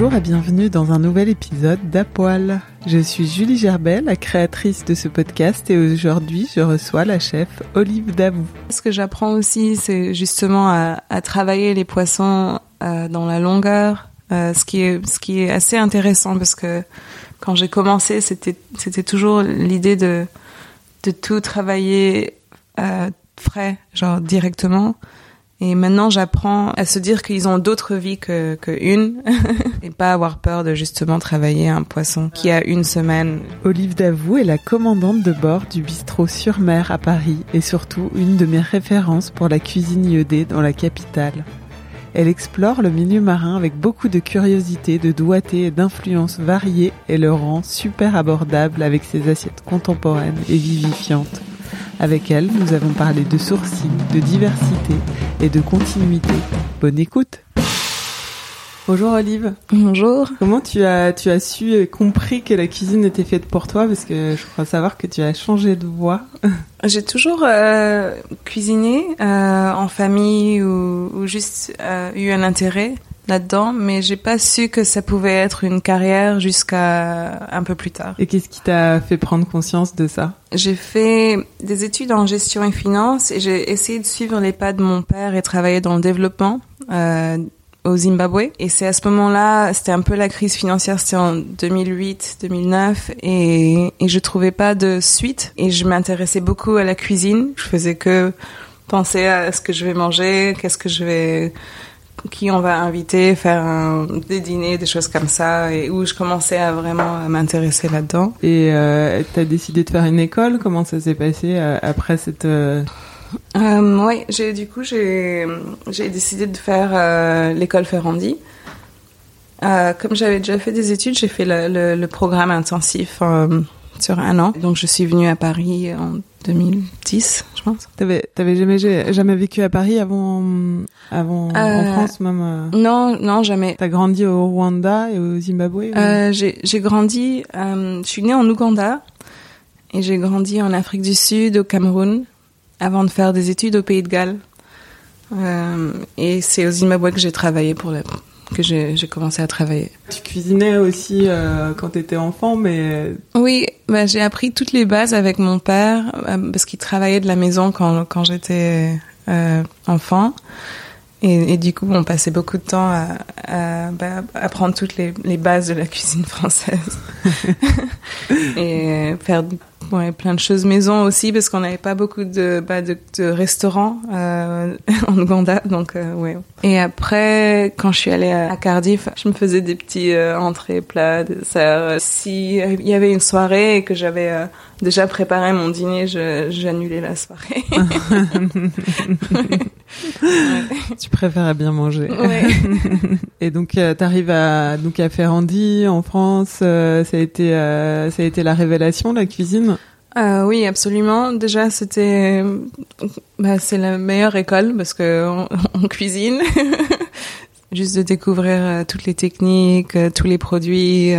Bonjour et bienvenue dans un nouvel épisode d'Apoil. Je suis Julie Gerbet, la créatrice de ce podcast et aujourd'hui je reçois la chef Olive Davou. Ce que j'apprends aussi c'est justement à, travailler les poissons euh, dans la longueur, euh, ce, qui est, assez intéressant parce que quand j'ai commencé c'était, toujours l'idée de, de tout travailler euh, frais, genre directement. Et maintenant, j'apprends à se dire qu'ils ont d'autres vies que, que une et pas avoir peur de justement travailler un poisson qui a une semaine. Olive Davou est la commandante de bord du bistrot sur mer à Paris et surtout une de mes références pour la cuisine iodée dans la capitale. Elle explore le milieu marin avec beaucoup de curiosité, de doigté et d'influences variées et le rend super abordable avec ses assiettes contemporaines et vivifiantes. Avec elle, nous avons parlé de sourcils, de diversité et de continuité. Bonne écoute Bonjour Olive. Bonjour. Comment tu as tu as su et compris que la cuisine était faite pour toi? Parce que je crois savoir que tu as changé de voie. J'ai toujours euh, cuisiné euh, en famille ou, ou juste euh, eu un intérêt là-dedans, mais j'ai pas su que ça pouvait être une carrière jusqu'à un peu plus tard. Et qu'est-ce qui t'a fait prendre conscience de ça? J'ai fait des études en gestion et finance et j'ai essayé de suivre les pas de mon père et travailler dans le développement. Euh, au Zimbabwe et c'est à ce moment-là, c'était un peu la crise financière, c'était en 2008-2009 et, et je trouvais pas de suite et je m'intéressais beaucoup à la cuisine. Je faisais que penser à ce que je vais manger, qu'est-ce que je vais qui on va inviter, faire un, des dîners, des choses comme ça, et où je commençais à vraiment m'intéresser là-dedans. Et euh, tu as décidé de faire une école? Comment ça s'est passé euh, après cette... Euh... euh oui, j'ai du coup j'ai j'ai décidé de faire euh, l'école Ferrandi. comme j'avais déjà fait des études, j'ai fait le, le, le, programme intensif sur un an. Donc je suis venue à Paris en 2010, je pense. T'avais, t'avais jamais, jamais vécu à Paris avant, avant en euh, France même. Euh? Non, non, jamais. T'as grandi au Rwanda et au Zimbabwe. Euh, j'ai, j'ai grandi. je suis née en Ouganda et j'ai grandi en Afrique du Sud, au Cameroun, avant de faire des études au Pays de Galles. et c'est au Zimbabwe que j'ai travaillé pour le que j'ai commencé à travailler. Tu cuisinais aussi euh, quand tu étais enfant, mais... Oui, bah, j'ai appris toutes les bases avec mon père, euh, parce qu'il travaillait de la maison quand, quand j'étais euh, enfant. Et, et, du coup, on passait beaucoup de temps à, à bah, apprendre toutes les, les, bases de la cuisine française. et faire Ouais, plein de choses maison aussi parce qu'on n'avait pas beaucoup de, bah, de, de restaurants euh, en Ouganda, donc euh, ouais. Et après, quand je suis allée à Cardiff, je me faisais des petits euh, entrées, plats, desserts. Si il y avait une soirée et que j'avais euh, déjà préparé mon dîner, j'annulais la soirée. Tu préfères bien manger. Ouais. et donc, tu arrives à donc à Ferrandi en France. ça a été ça a été la révélation la cuisine? Euh, oui, absolument. Déjà, c'était, bah, c'est la meilleure école parce que on, cuisine. Juste de découvrir euh, toutes les techniques, euh, tous les produits,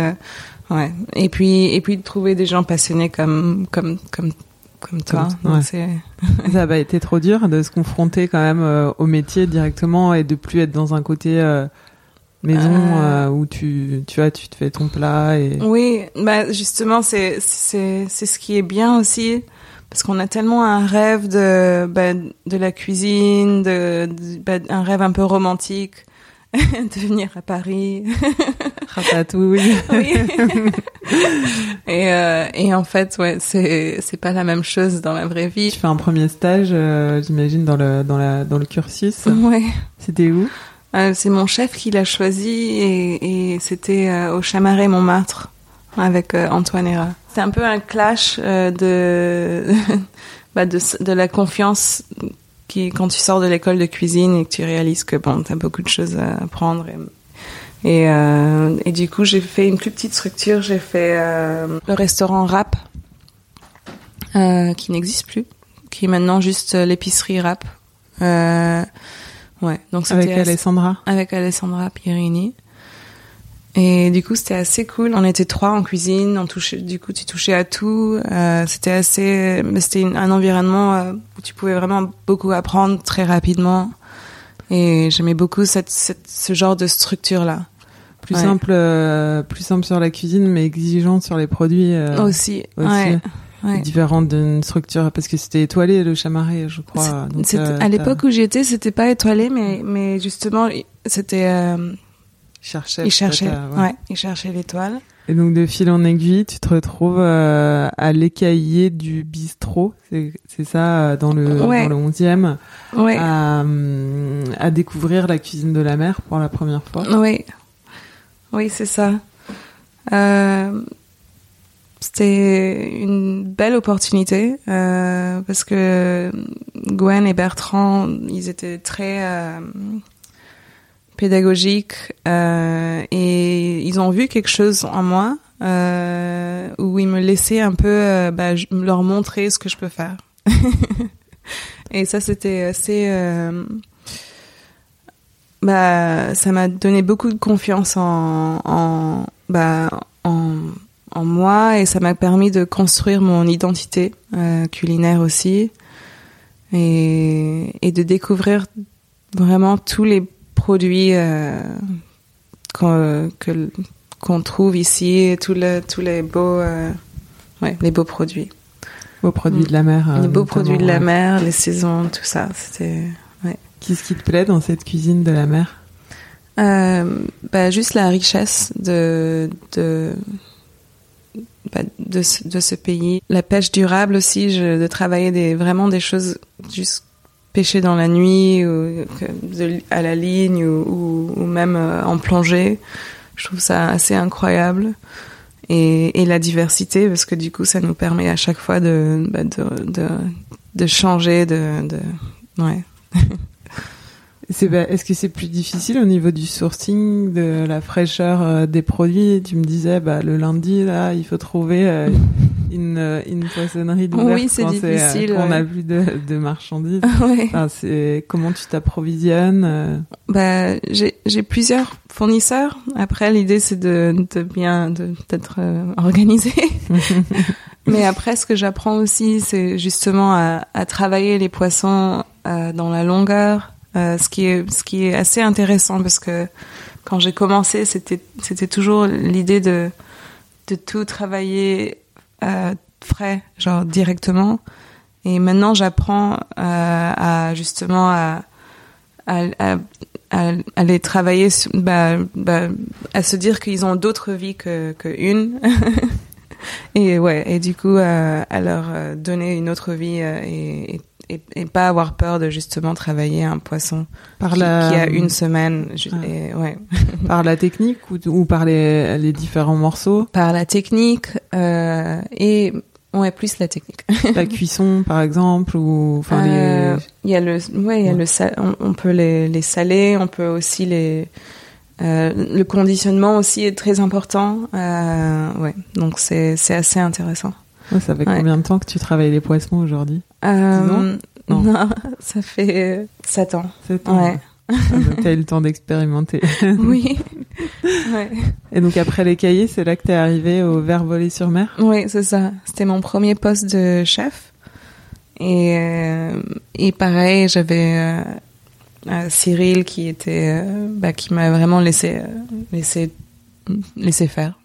ouais. Et puis, et puis de trouver des gens passionnés comme, comme, comme comme toi. Comme- ouais. Ça a pas été trop dur de se confronter quand même euh, au métier directement et de plus être dans un côté euh, maison euh, où tu tu vois tu te fais ton plat et Oui, bah justement, c'est c'est c'est ce qui est bien aussi parce qu'on a tellement un rêve de bah, de la cuisine, de, de- bah, un rêve un peu romantique de venir à Paris. ratatouille. oui. et euh, et en fait, ouais, c'est c'est pas la même chose dans la vraie vie. tu fais un premier stage, euh, j'imagine dans le dans la dans le cursus. Ouais. C'était où? Euh, c'est mon chef qui l'a choisi et, et c'était au Chamaret Montmartre avec Antoine Héra. C'est un peu un clash de, bah, de de la confiance qui quand tu sors de l'école de cuisine et que tu réalises que bon t'as beaucoup de choses à apprendre et et, euh, et du coup j'ai fait une plus petite structure. J'ai fait euh, le restaurant Rap euh, qui n'existe plus qui est maintenant juste l'épicerie Rap. Ouais donc c'était avec Alessandra. avec Alessandra Pierini. Et du coup, c'était assez cool. On était trois en cuisine. On touchait, du coup, tu touchais à tout. Euh, c'était assez, c'était un environnement euh, où tu pouvais vraiment beaucoup apprendre très rapidement. Et j'aimais beaucoup cette, cette, ce genre de structure là. Plus Ouais. simple, euh, plus simple sur la cuisine, mais exigeante sur les produits. euh, aussi. aussi. Ouais. Ouais. Différente d'une structure parce que c'était étoilé le chamaret, je crois. Donc, à l'époque où j'y étais, c'était pas étoilé, mais, mais justement, c'était, cherchait, peut-être, ouais. euh, ouais. ils cherchaient l'étoile. Et donc de fil en aiguille, tu te retrouves euh, à l'écaillé du bistrot, c'est c'est ça euh, dans le Ouais. dans le 11e, Ouais. à, à découvrir la cuisine de la mer pour la première fois. Oui, oui, c'est ça. Euh, C'était une belle opportunité euh, parce que Gwen et Bertrand, ils étaient très pédagogiques euh, et ils ont vu quelque chose en moi euh, où ils me laissaient un peu euh, bah, leur montrer ce que je peux faire. et ça, c'était assez... bah, ça m'a donné beaucoup de confiance en, en, bah, en, en moi et ça m'a permis de construire mon identité culinaire aussi et, et de découvrir vraiment tous les produits euh, qu'on trouve ici, tous les, tous les beaux, euh, ouais, les beaux produits. Beaux produits de la mer. euh, les beaux produits de la mer, les saisons, tout ça. C'était Qu'est-ce qui te plaît dans cette cuisine de la mer? Euh, bah, juste la richesse de de bah, de, ce, de ce pays, la pêche durable aussi, je, de travailler des vraiment des choses juste pêcher dans la nuit ou à la ligne ou, même euh, en plongée. Je trouve ça assez incroyable. Et, la diversité, parce que du coup, ça nous permet à chaque fois de, bah, de, changer, de, ouais. Est-ce que c'est plus difficile au niveau du sourcing, de la fraîcheur euh, des produits? Tu me disais bah le lundi là, il faut trouver euh, une euh, une poissonnerie d'ouverte Oui, c'est quand euh, difficile, quand on a ouais. plus de, de marchandises. ouais. Enfin, c'est comment tu t'approvisionnes euh, Bah, j'ai j'ai plusieurs fournisseurs. Après, l'idée c'est de, de bien de d'être euh, organisé. Mais après, ce que j'apprends aussi, c'est justement à, à travailler les poissons euh, dans la longueur, euh, ce qui est ce qui est assez intéressant parce que quand j'ai commencé, c'était c'était toujours l'idée de de tout travailler euh, frais, genre directement. Et maintenant, j'apprends euh, à justement à à, les travailler, bah, bah, à se dire qu'ils ont d'autres vies que, une. et ouais, et du coup, euh, à leur donner une autre vie et, et, et, et pas avoir peur de justement travailler un poisson par qui, la qui a une semaine. Ah. et, ouais. par la technique ou, ou par les, les différents morceaux, Par la technique euh, et ouais, plus la technique. la cuisson par exemple ou enfin Euh, les y a le, ouais, il y a Ouais. le, sal- on, on peut les, les saler, on peut aussi les, euh, le conditionnement aussi est très important. Euh, ouais, donc c'est assez intéressant. Ouais, ça fait Ouais. combien de temps que tu travailles les poissons aujourd'hui Euh, Non. non, ça fait sept ans. Sept ans, Ouais. Ah, donc t'as eu le temps d'expérimenter. oui. ouais. Et donc après les cahiers, c'est là que t'es arrivé au verre volé sur mer? Oui, c'est ça. C'était mon premier poste de chef. Et, euh, et pareil, j'avais euh, euh, Cyril qui était, euh, bah, qui m'a vraiment laissé, euh, laissé, laissé faire.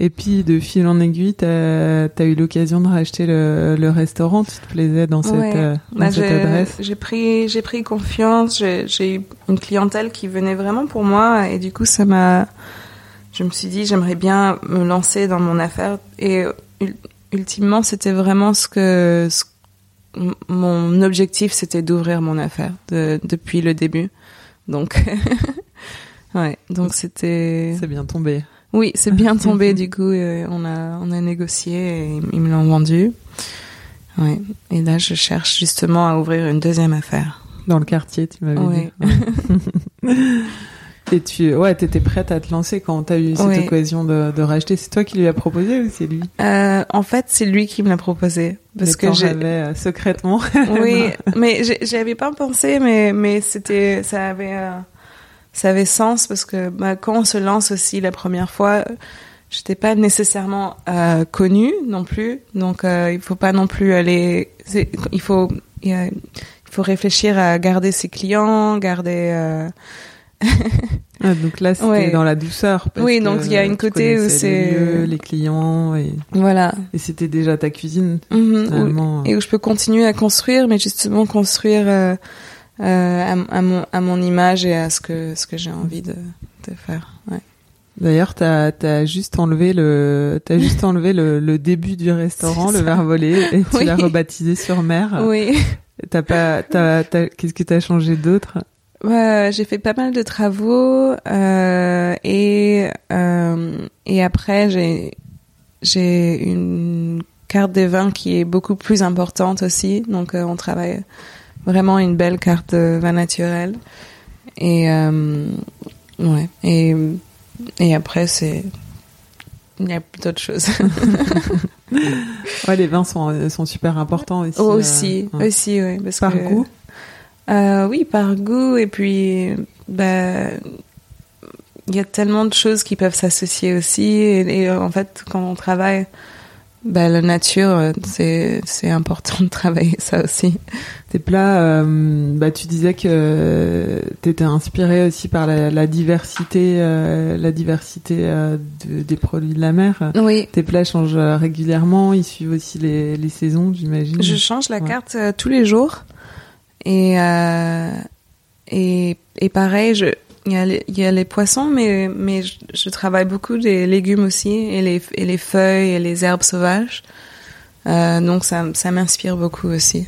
Et puis, de fil en aiguille, t'as as eu l'occasion de racheter le, le restaurant. Tu te plaisais dans cette, Ouais. euh, dans Bah, cette adresse? J'ai pris, j'ai pris confiance. J'ai eu une clientèle qui venait vraiment pour moi, et du coup, ça m'a. Je me suis dit, j'aimerais bien me lancer dans mon affaire. Et ul- ultimement, c'était vraiment ce que, ce- mon objectif, c'était d'ouvrir mon affaire de- depuis le début. Donc, ouais. Donc c'était. C'est bien tombé. Oui, c'est bien tombé. du coup, euh, on a on a négocié et ils me l'ont vendu. Ouais. Et là, je cherche justement à ouvrir une deuxième affaire. Dans le quartier, tu m'avais Ouais. dit. Ouais. Et tu, ouais, t'étais prête à te lancer quand t'as eu cette Ouais. occasion de, de racheter. C'est toi qui lui as proposé ou c'est lui? Euh, en fait, c'est lui qui me l'a proposé parce Mais que rêvais, euh, secrètement. Oui, mais j'avais pas pensé, mais mais c'était ça avait euh, ça avait sens parce que bah, quand on se lance aussi la première fois, euh, j'étais pas nécessairement euh, connue non plus, donc euh, il faut pas non plus aller. Il faut il faut réfléchir à garder ses clients, garder. euh, Ah, donc là, c'était Ouais. dans la douceur. parce Oui, donc il y a une côté où c'est- les clients et, voilà. et c'était déjà ta cuisine Mhm, finalement. et où je peux continuer à construire, mais justement construire euh, euh, à, à mon, à mon image et à ce que, ce que j'ai envie de, de faire. Ouais. D'ailleurs, t'as as juste enlevé le t'as juste enlevé le, le début du restaurant, le verre volé, et tu Oui. l'as rebaptisé sur mer. Oui, T'as pas qu'est-ce que t'as changé d'autre? J'ai fait pas mal de travaux euh, et euh, et après j'ai j'ai une carte des vins qui est beaucoup plus importante aussi. Donc euh, on travaille vraiment une belle carte vin naturel. Et euh, ouais. Et et après c'est il y a d'autres choses. Ouais, les vins sont sont super importants aussi. aussi euh, aussi ouais parce Par que goût? Euh, oui, par goût et puis bah il y a tellement de choses qui peuvent s'associer aussi et, et, en fait quand on travaille bah la nature euh, c'est c'est important de travailler ça aussi. Tes plats, euh, bah, tu disais que t'étais inspiré aussi par la, la diversité, euh, la diversité euh, de- des produits de la mer. Oui, Tes plats changent régulièrement, ils suivent aussi les, les saisons, j'imagine. je change la Ouais. carte tous les jours et et et pareil je il y a les, il y a les poissons mais mais je, je travaille beaucoup des légumes aussi et les et les feuilles et les herbes sauvages. Euh, donc ça ça m'inspire beaucoup aussi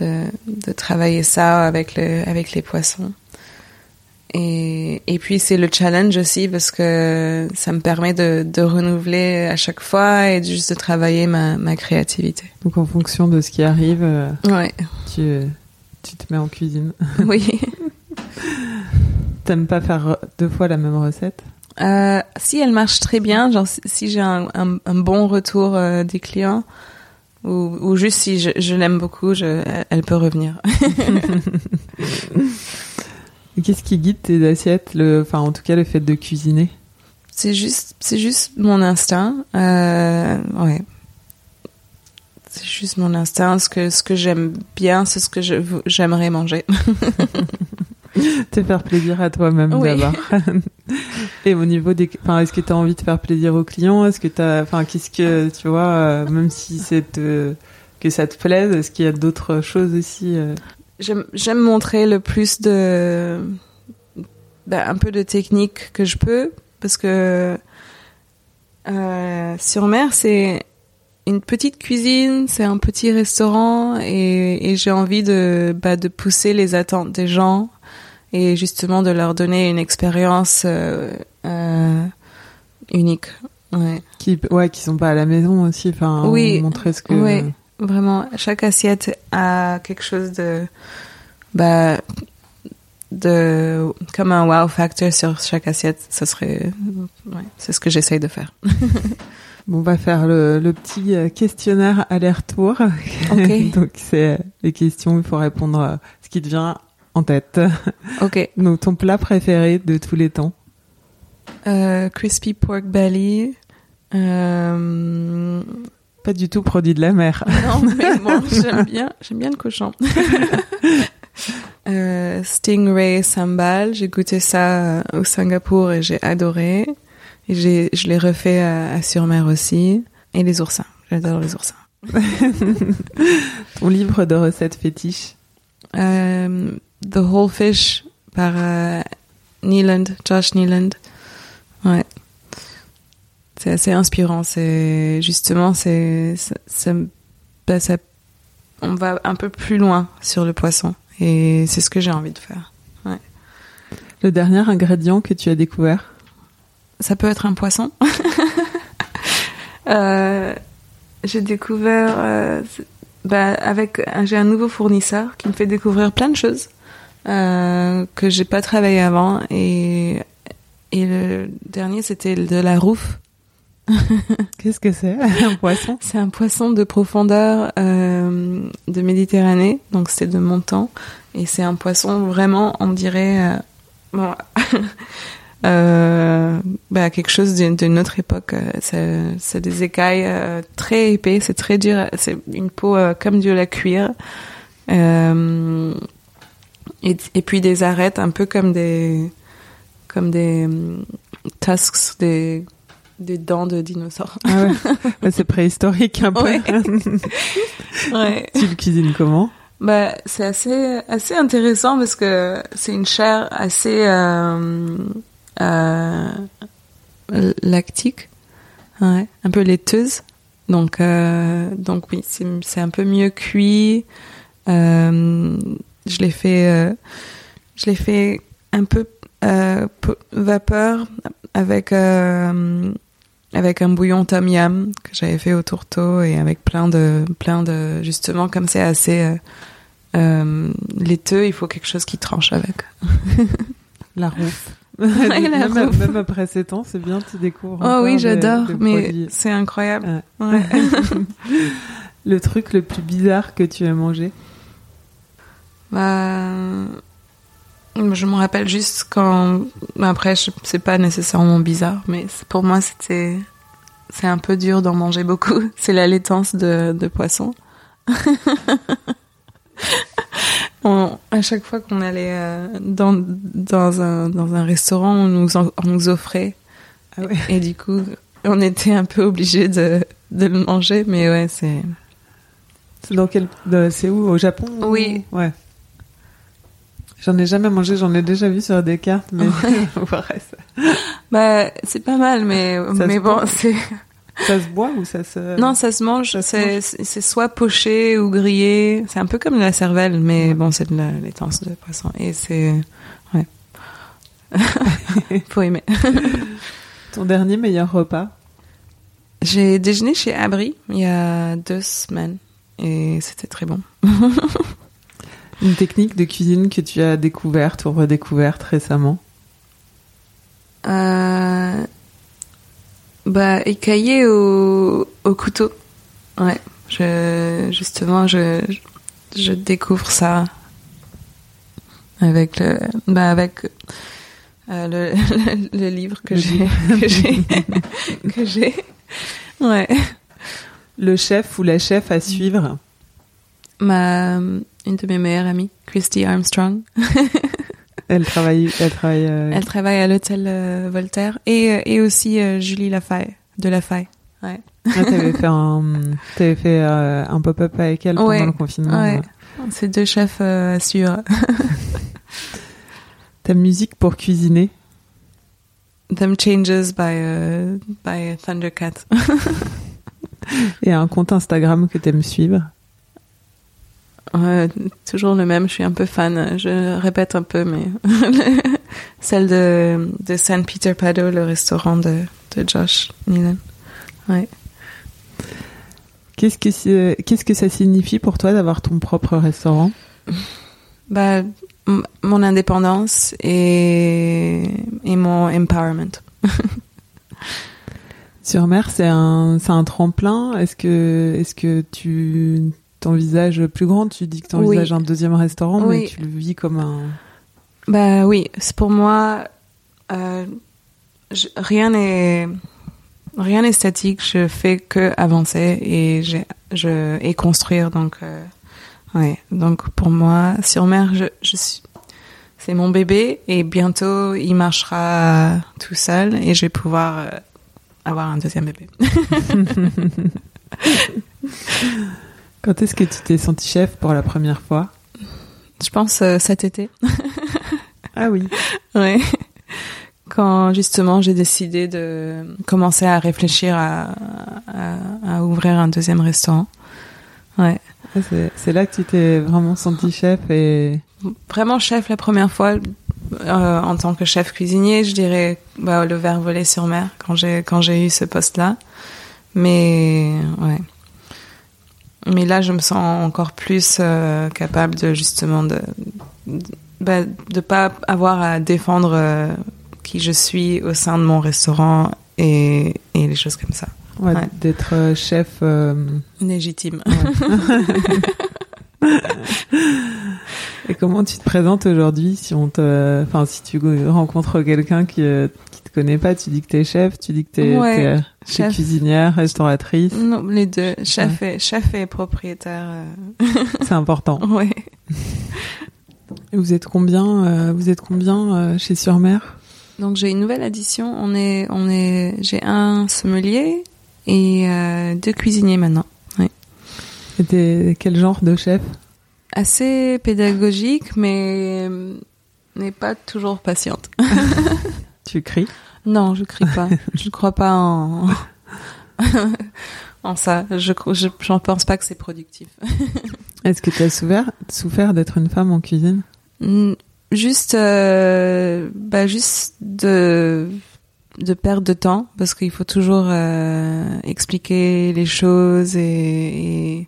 de de travailler ça avec le avec les poissons. Et et puis c'est le challenge aussi parce que ça me permet de de renouveler à chaque fois et juste de travailler ma ma créativité. Donc en fonction de ce qui arrive, euh, ouais. tu, tu te mets en cuisine. oui T'aimes pas faire deux fois la même recette? Euh, si elle marche très bien, genre si, si j'ai un, un, un bon retour euh, des clients, ou, ou juste si je, je l'aime beaucoup, je, elle, peut revenir. Qu'est-ce qui guide tes assiettes le, Enfin, en tout cas, le fait de cuisiner? c'est juste, c'est juste mon instinct. Euh, ouais. C'est juste mon instinct. Ce que, ce que j'aime bien, c'est ce que j'aimerais manger. Te faire plaisir à toi-même Oui. d'abord. Et au niveau des, enfin, est-ce que t'as envie de faire plaisir aux clients? Est-ce que t'as, enfin, qu'est-ce que tu vois, euh, même si c'est que ça te plaise, est-ce qu'il y a d'autres choses aussi euh, J'aime, montrer le plus de, ben, un peu de technique que je peux, parce que euh, sur mer c'est une petite cuisine, c'est un petit restaurant, et, et j'ai envie de, bah, de pousser les attentes des gens et justement de leur donner une expérience euh, euh, unique. Ouais. qui, ouais, qui sont pas à la maison aussi, enfin, Oui, montrer ce que. oui. Vraiment, chaque assiette a quelque chose de, bah, de, comme un wow factor sur chaque assiette. Ça serait, ouais, c'est ce que j'essaye de faire. Bon, on va faire le, le petit euh, questionnaire aller-retour. Donc c'est les questions, il faut répondre à ce qui te vient en tête. Ok. Donc ton plat préféré de tous les temps Euh, crispy pork belly, euh, Pas du tout produit de la mer. Non, mais bon, j'aime bien, j'aime bien le cochon. euh, stingray sambal, j'ai goûté ça au Singapour et j'ai adoré. Et j'ai, je l'ai refait à, à Sur-Mer aussi. Et les oursins, j'adore les oursins. Ton livre de recettes fétiche The Whole Fish par euh, Neeland, Josh Neeland. Ouais. C'est assez inspirant. C'est justement, c'est, ça, ça, bah, ça- on va un peu plus loin sur le poisson. Et c'est ce que j'ai envie de faire. Le dernier ingrédient que tu as découvert? Ça peut être un poisson. Euh, j'ai découvert, euh, bah, avec, j'ai un nouveau fournisseur qui me fait découvrir plein de choses euh, que j'ai pas travaillé avant. Et et le dernier c'était de la rouffe. Qu'est-ce que c'est? Un poisson? C'est un poisson de profondeur euh, de Méditerranée, donc c'est de montant et c'est un poisson vraiment, on dirait, euh, bon, euh, bah, quelque chose d'une autre époque. euh, C'est c'est des écailles euh, très épais, c'est très dur, c'est une peau euh, comme de la cuir. Euh, et, et puis des arêtes un peu comme des comme des tusks, des des dents de dinosaures. Ah ouais. C'est préhistorique un peu. Ouais. Ouais. tu le cuisines comment? Bah, c'est assez assez intéressant parce que c'est une chair assez euh, euh, lactique, ouais, un peu laiteuse. Donc euh, donc oui, c'est c'est un peu mieux cuit. Euh, je l'ai fait euh, je l'ai fait un peu euh, vapeur avec euh, avec un bouillon tom yum que j'avais fait au tourteau et avec plein de plein de justement comme c'est assez euh, euh, laiteux, il faut quelque chose qui tranche avec. La rouffe. Même, après ces temps, c'est bien, tu découvres. Oh oui, j'adore, mais c'est incroyable. Ouais. Le truc le plus bizarre que tu as mangé? Bah, je me rappelle juste quand. bah, Après, c'est pas nécessairement bizarre, mais pour moi, c'était. C'est un peu dur d'en manger beaucoup. C'est la laitance de, de poisson. On- à chaque fois qu'on allait euh, dans, dans, un, dans un restaurant, on nous, en- on nous offrait. Ah ouais. Et du coup, on était un peu obligés de, de le manger, mais ouais, c'est. Dans quel C'est où Au Japon ou- Oui. Ouais. J'en ai jamais mangé, j'en ai déjà vu sur des cartes, mais ouais, ça, Bah, c'est pas mal, mais, Ça mais bon, c'est. Ça se boit ou ça se Non, ça se mange. C'est soit poché ou grillé. C'est un peu comme la cervelle, mais bon, c'est de la laitance de poisson. Et c'est. Ouais. Faut aimer. Ton dernier meilleur repas? J'ai déjeuné chez Abri il y a deux semaines. Et c'était très bon. Une technique de cuisine que tu as découverte ou redécouverte récemment? Euh, bah, écaillé au, au couteau. Ouais. Je, justement, je, je découvre ça avec le, bah, avec euh, le, le, livre que Le j'ai, que j'ai, que j'ai. Ouais. Le chef ou la chef à suivre? Ma, une de mes meilleures amies, Christy Armstrong. Elle travaille, elle travaille. euh, Elle travaille à l'hôtel euh, Voltaire et, euh, et aussi euh, Julie Lafaye, de Lafaye. Ouais. ah, t'avais fait un, t'avais fait un pop-up avec elle pendant Ouais, le confinement. ouais. C'est deux chefs à suivre. Ta musique pour cuisiner? Them Changes by, euh, by Thundercat. et un compte Instagram que t'aimes suivre? Euh, toujours le même, je suis un peu fan. Je répète un peu, mais celle de, de San Peter Pado, le restaurant de, de Josh Nealon. Ouais. Qu'est-ce que qu'est-ce que ça signifie pour toi d'avoir ton propre restaurant? Bah, mon indépendance et, et mon empowerment. Sur mer, c'est un, c'est un tremplin? Est-ce que, est-ce que tu t'envisages plus grand Tu dis que tu envisages Oui. un deuxième restaurant, mais Oui. tu le vis comme un. Bah oui, c'est pour moi, euh, je- rien n'est rien n'est statique. Je fais que avancer et je et construire. Donc, euh, ouais. Donc pour moi, sur mer, je, je suis, c'est mon bébé et bientôt il marchera tout seul et je vais pouvoir euh, avoir un deuxième bébé. Quand est-ce que tu t'es senti chef pour la première fois? Je pense euh, cet été. ah oui. Ouais. Quand justement j'ai décidé de commencer à réfléchir à, à, à ouvrir un deuxième restaurant. Ouais. Ah, c'est- là que tu t'es vraiment senti chef et Vraiment chef la première fois euh, en tant que chef cuisinier, je dirais bah, le verre volé sur mer quand j'ai quand j'ai eu ce poste-là. Mais ouais. Mais là, je me sens encore plus euh, capable de justement de de, bah, de pas avoir à défendre euh, qui je suis au sein de mon restaurant et, et les choses comme ça. ouais, Ouais. d'être euh, chef. Légitime. Et comment tu te présentes aujourd'hui si on te, enfin si tu rencontres quelqu'un qui qui te connaît pas, tu dis que t'es chef, tu dis que t'es Ouais, t'es, euh, cuisinière, restauratrice, Non, les deux, chef et chef et propriétaire. euh, c'est important. ouais. Et vous êtes combien euh, Vous êtes combien euh, chez Surmer? Donc j'ai une nouvelle addition. On est, on est, j'ai un sommelier et euh, deux cuisiniers maintenant. Et quel genre de chef? Assez pédagogique, mais n'est pas toujours patiente. Tu cries Non, je crie pas. je ne crois pas en en ça. Je, je, j'en pense pas que c'est productif. Est-ce que tu as souffert, souffert d'être une femme en cuisine? Juste, euh, bah juste de de perdre de temps parce qu'il faut toujours euh, expliquer les choses et et,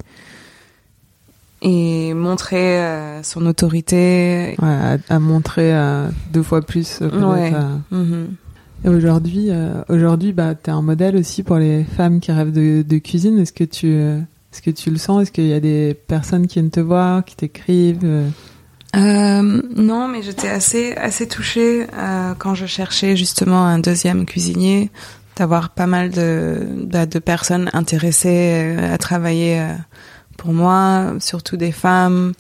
et montrer euh, son autorité. ouais, à, à montrer euh, deux fois plus euh, Ouais. Mhm. Et aujourd'hui, aujourd'hui, bah, t'es un modèle aussi pour les femmes qui rêvent de, de cuisine. Est-ce que tu, est-ce que tu le sens? Est-ce qu'il y a des personnes qui viennent te voir, qui t'écrivent euh? Non, mais j'étais assez assez touchée euh, quand je cherchais justement un deuxième cuisinier, d'avoir pas mal de bah, de personnes intéressées à travailler euh, pour moi, surtout des femmes.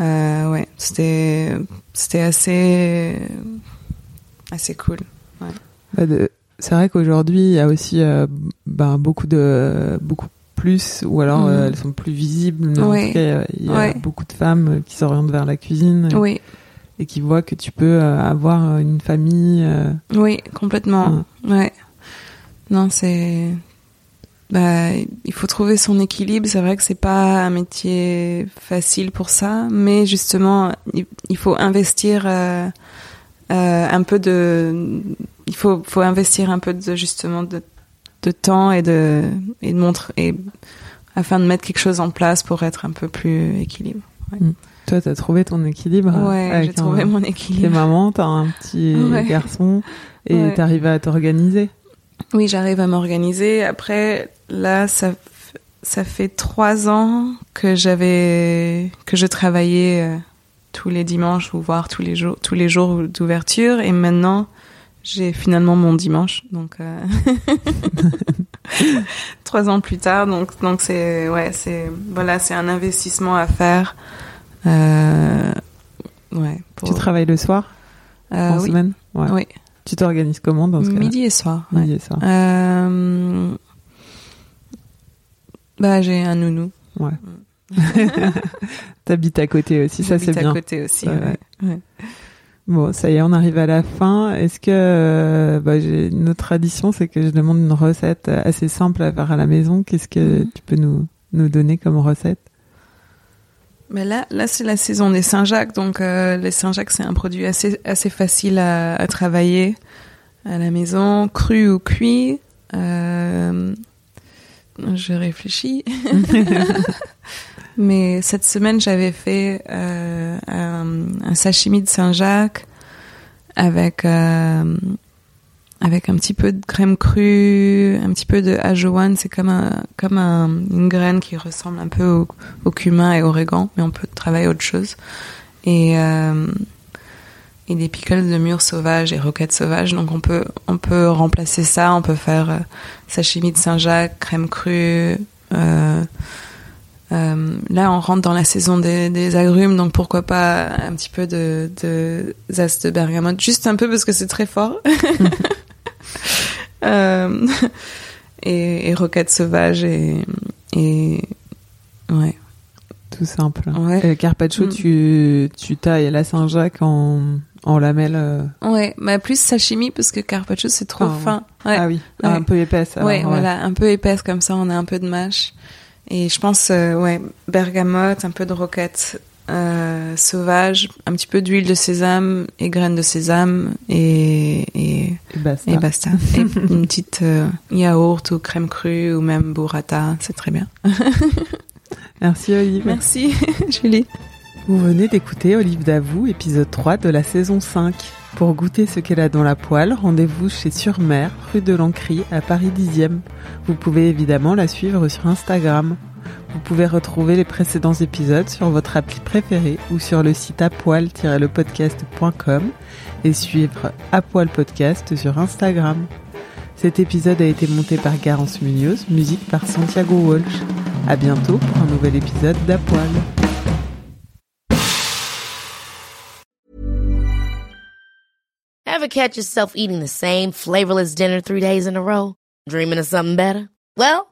Euh, ouais, c'était c'était assez assez cool. Bah, C'est vrai qu'aujourd'hui, il y a aussi euh, bah, beaucoup de beaucoup plus, ou alors Mhm. euh, elles sont plus visibles. Mais Ouais. cas, il y a Ouais. beaucoup de femmes qui s'orientent vers la cuisine Oui, et qui voient que tu peux avoir une famille. oui, complètement. Ouais. Non, c'est bah il faut trouver son équilibre. C'est vrai que c'est pas un métier facile pour ça, mais justement il, faut investir euh, euh, un peu de il faut faut investir un peu de justement de de temps et de et de montre et afin de mettre quelque chose en place pour être un peu plus équilibré. Toi, t'as trouvé ton équilibre. euh, Ouais, j'ai trouvé un- mon T'es équilibre. maman, t'as un petit Ouais. garçon et Ouais. t'arrives à t'organiser. Oui, j'arrive à m'organiser. Après, là, ça, ça fait trois ans que j'avais, que je travaillais euh, tous les dimanches ou voire tous les jours, tous les jours d'ouverture. Et maintenant, j'ai finalement mon dimanche. Donc, euh, trois ans plus tard. Donc, donc c'est, ouais, c'est, voilà, c'est un investissement à faire. Euh, ouais. Pour, Tu travailles le soir? Euh, en oui. semaine? Ouais. Oui. Tu t'organises comment dans ce cas Midi et soir. ouais. Midi et soir. Euh... Bah, j'ai un nounou. Ouais. T'habites à côté aussi, ça c'est bien. à côté aussi. Ouais, ouais. Ouais. Bon, ça y est, on arrive à la fin. Est-ce que euh, bah, j'ai une autre tradition, c'est que je demande une recette assez simple à faire à la maison. Qu'est-ce que Mhm. tu peux nous nous donner comme recette? Mais là, là c'est la saison des Saint-Jacques, donc euh, les Saint-Jacques c'est un produit assez assez facile à, à travailler à la maison, cru ou cuit. Euh... Je réfléchis. Mais cette semaine, j'avais fait euh, un, sashimi de Saint-Jacques avec avec un petit peu de crème crue, un petit peu de ajowan. C'est comme un, comme un, une graine qui ressemble un peu au, cumin et au origan, mais on peut travailler autre chose. Et euh, et des pickles de mûres sauvages et roquettes sauvages. Donc on peut on peut remplacer ça. On peut faire euh, sashimi de Saint-Jacques, crème crue. Euh, là, on rentre dans la saison des, des, agrumes, donc pourquoi pas un petit peu de, de zeste de bergamote, juste un peu parce que c'est très fort. euh, et, et roquettes sauvages et, et ouais. Tout simple. Ouais. Euh, carpaccio, Mm. tu, tu tailles la Saint-Jacques en, en lamelles. euh, Ouais, mais plus sashimi parce que carpaccio c'est trop Ah, fin. Ouais. Ah oui, Ouais. un peu épaisse. alors, ouais, voilà, un peu épaisse comme ça, on a un peu de mâche. Et je pense, euh, ouais, bergamote, un peu de roquette euh, sauvage, un petit peu d'huile de sésame et graines de sésame et, et, Et basta. et basta. et une petite euh, yaourt ou crème crue ou même burrata, c'est très bien. Merci Olive. Merci, Julie. Vous venez d'écouter Olive d'Avoue, épisode 3 de la saison 5. Pour goûter ce qu'elle a dans la poêle, rendez-vous chez Sur-Mer, rue de l'Ancry, à Paris 10e. Vous pouvez évidemment la suivre sur Instagram. Vous pouvez retrouver les précédents épisodes sur votre appli préférée ou sur le site apoil-lepodcast.com et suivre Apoil Podcast sur Instagram. Cet épisode a été monté par Garance Munoz, musique par Santiago Walsh. À bientôt pour un nouvel épisode d'Apoil. Ever catch yourself eating the same flavorless dinner three days in a row? Dreaming of something better? Well,